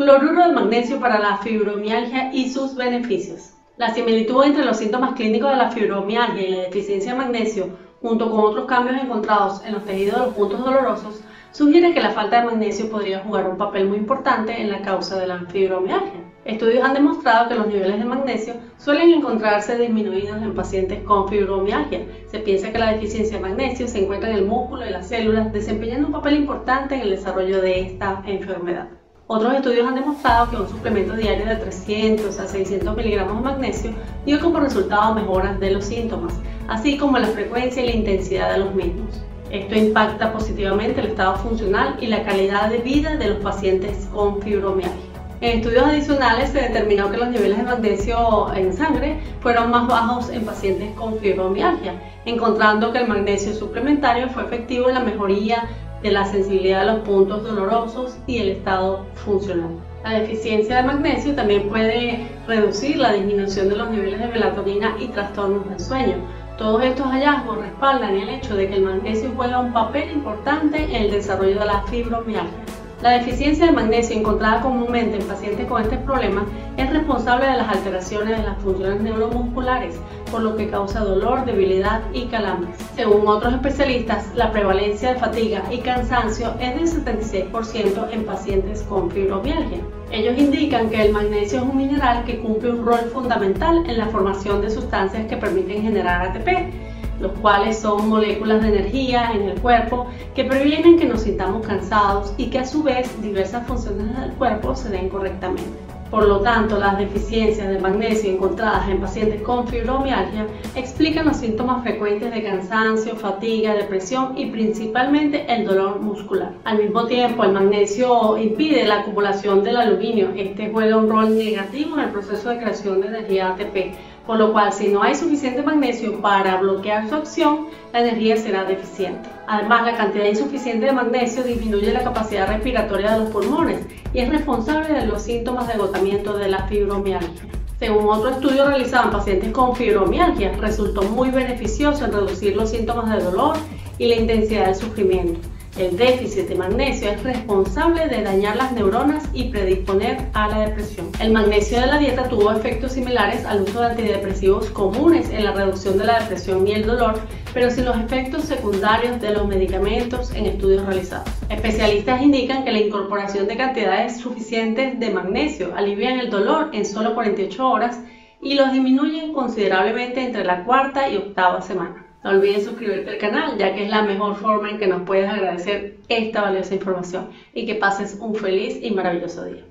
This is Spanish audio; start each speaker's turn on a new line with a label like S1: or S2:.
S1: Cloruro de magnesio para la fibromialgia y sus beneficios. La similitud entre los síntomas clínicos de la fibromialgia y la deficiencia de magnesio, junto con otros cambios encontrados en los tejidos de los puntos dolorosos, sugiere que la falta de magnesio podría jugar un papel muy importante en la causa de la fibromialgia. Estudios han demostrado que los niveles de magnesio suelen encontrarse disminuidos en pacientes con fibromialgia. Se piensa que la deficiencia de magnesio se encuentra en el músculo y las células, desempeñando un papel importante en el desarrollo de esta enfermedad. Otros estudios han demostrado que un suplemento diario de 300 a 600 miligramos de magnesio dio como resultado mejoras de los síntomas, así como la frecuencia y la intensidad de los mismos. Esto impacta positivamente el estado funcional y la calidad de vida de los pacientes con fibromialgia. En estudios adicionales se determinó que los niveles de magnesio en sangre fueron más bajos en pacientes con fibromialgia, encontrando que el magnesio suplementario fue efectivo en la mejoría de la sensibilidad de los puntos dolorosos y el estado funcional. La deficiencia de magnesio también puede reducir la disminución de los niveles de melatonina y trastornos del sueño. Todos estos hallazgos respaldan el hecho de que el magnesio juega un papel importante en el desarrollo de la fibromialgia. La deficiencia de magnesio encontrada comúnmente en pacientes con este problema es responsable de las alteraciones de las funciones neuromusculares, por lo que causa dolor, debilidad y calambres. Según otros especialistas, la prevalencia de fatiga y cansancio es del 76% en pacientes con fibromialgia. Ellos indican que el magnesio es un mineral que cumple un rol fundamental en la formación de sustancias que permiten generar ATP los cuales son moléculas de energía en el cuerpo que previenen que nos sintamos cansados y que a su vez diversas funciones del cuerpo se den correctamente. Por lo tanto, las deficiencias de magnesio encontradas en pacientes con fibromialgia explican los síntomas frecuentes de cansancio, fatiga, depresión y principalmente el dolor muscular. Al mismo tiempo, el magnesio impide la acumulación del aluminio. Este juega un rol negativo en el proceso de creación de energía ATP, por lo cual si no hay suficiente magnesio para bloquear su acción, la energía será deficiente. Además, la cantidad insuficiente de magnesio disminuye la capacidad respiratoria de los pulmones y es responsable de los síntomas de agotamiento de la fibromialgia. Según otro estudio realizado en pacientes con fibromialgia, resultó muy beneficioso en reducir los síntomas de dolor y la intensidad del sufrimiento. El déficit de magnesio es responsable de dañar las neuronas y predisponer a la depresión. El magnesio de la dieta tuvo efectos similares al uso de antidepresivos comunes en la reducción de la depresión y el dolor, pero sin los efectos secundarios de los medicamentos en estudios realizados. Especialistas indican que la incorporación de cantidades suficientes de magnesio alivian el dolor en solo 48 horas y los disminuyen considerablemente entre la cuarta y octava semana. No olvides suscribirte al canal, ya que es la mejor forma en que nos puedes agradecer esta valiosa información y que pases un feliz y maravilloso día.